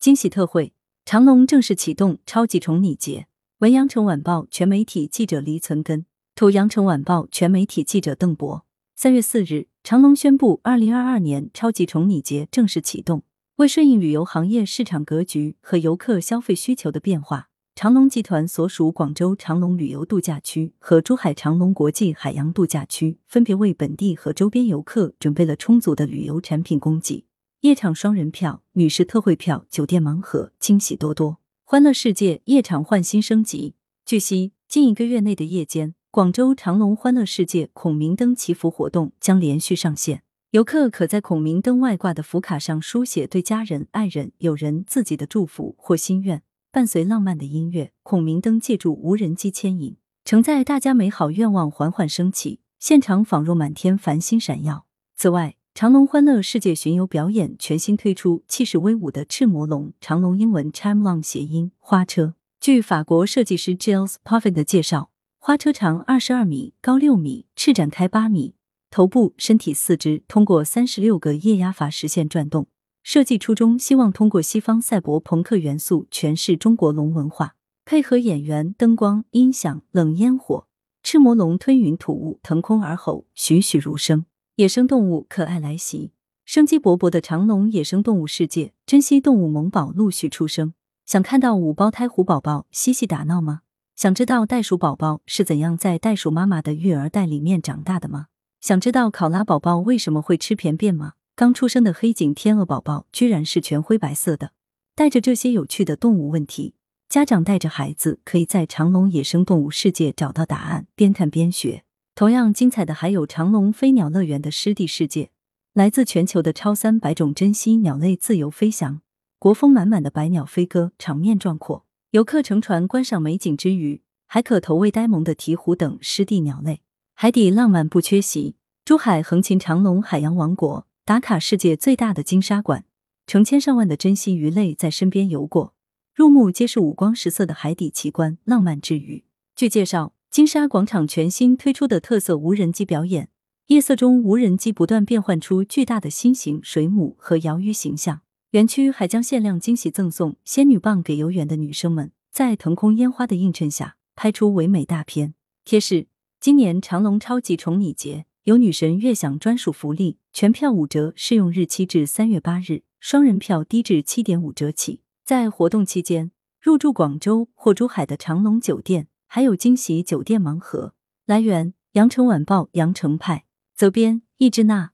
惊喜特惠，长隆正式启动超级宠你节。文阳城晚报全媒体记者黎存根，图阳城晚报全媒体记者邓博。三月四日，长隆宣布，二零二二年超级宠你节正式启动。为顺应旅游行业市场格局和游客消费需求的变化，长隆集团所属广州长隆旅游度假区和珠海长隆国际海洋度假区分别为本地和周边游客准备了充足的旅游产品供给。夜场双人票、女士特惠票、酒店盲盒，惊喜多多。欢乐世界夜场焕新升级。据悉，近一个月内的夜间，广州长隆欢乐世界孔明灯祈福活动将连续上线。游客可在孔明灯外挂的福卡上书写对家人、爱人、友人、自己的祝福或心愿，伴随浪漫的音乐，孔明灯借助无人机牵引，承载大家美好愿望缓缓升起，现场仿若满天繁星闪耀。此外，长隆欢乐世界巡游表演全新推出气势威武的赤魔龙长隆英文 Chimelong 谐音花车。据法国设计师 Gilles Parfait 的介绍，花车长二十二米，高六米，翅展开八米，头部、身体、四肢通过三十六个液压阀实现转动。设计初衷希望通过西方赛博朋克元素诠释中国龙文化，配合演员、灯光、音响、冷烟火，赤魔龙吞云吐雾，腾空而吼，栩栩如生。野生动物可爱来袭，生机勃勃的长隆野生动物世界，珍稀动物萌宝陆续出生。想看到五胞胎虎宝宝嬉戏打闹吗？想知道袋鼠宝宝是怎样在袋鼠妈妈的育儿袋里面长大的吗？想知道考拉宝宝为什么会吃便便吗？刚出生的黑颈天鹅宝宝居然是全灰白色的。带着这些有趣的动物问题，家长带着孩子可以在长隆野生动物世界找到答案，边看边学。同样精彩的还有长隆飞鸟乐园的湿地世界，来自全球的超三百种珍稀鸟类自由飞翔，国风满满的百鸟飞歌，场面壮阔。游客乘船观赏美景之余，还可投喂呆萌的鹈鹕等湿地鸟类。海底浪漫不缺席，珠海横琴长隆海洋王国打卡世界最大的金沙馆，成千上万的珍稀鱼类在身边游过，入目皆是五光十色的海底奇观，浪漫之余。据介绍。金沙广场全新推出的特色无人机表演，夜色中无人机不断变换出巨大的心形、水母和鳐鱼形象。园区还将限量惊喜赠送仙女棒给游园的女生们，在腾空烟花的映衬下拍出唯美大片。贴士：今年长隆超级宠你节有女神悦享专属福利，全票五折，适用日期至三月八日，双人票低至七点五折起。在活动期间，入住广州或珠海的长隆酒店。还有惊喜酒店盲盒。来源：羊城晚报羊城派，责编：易之娜。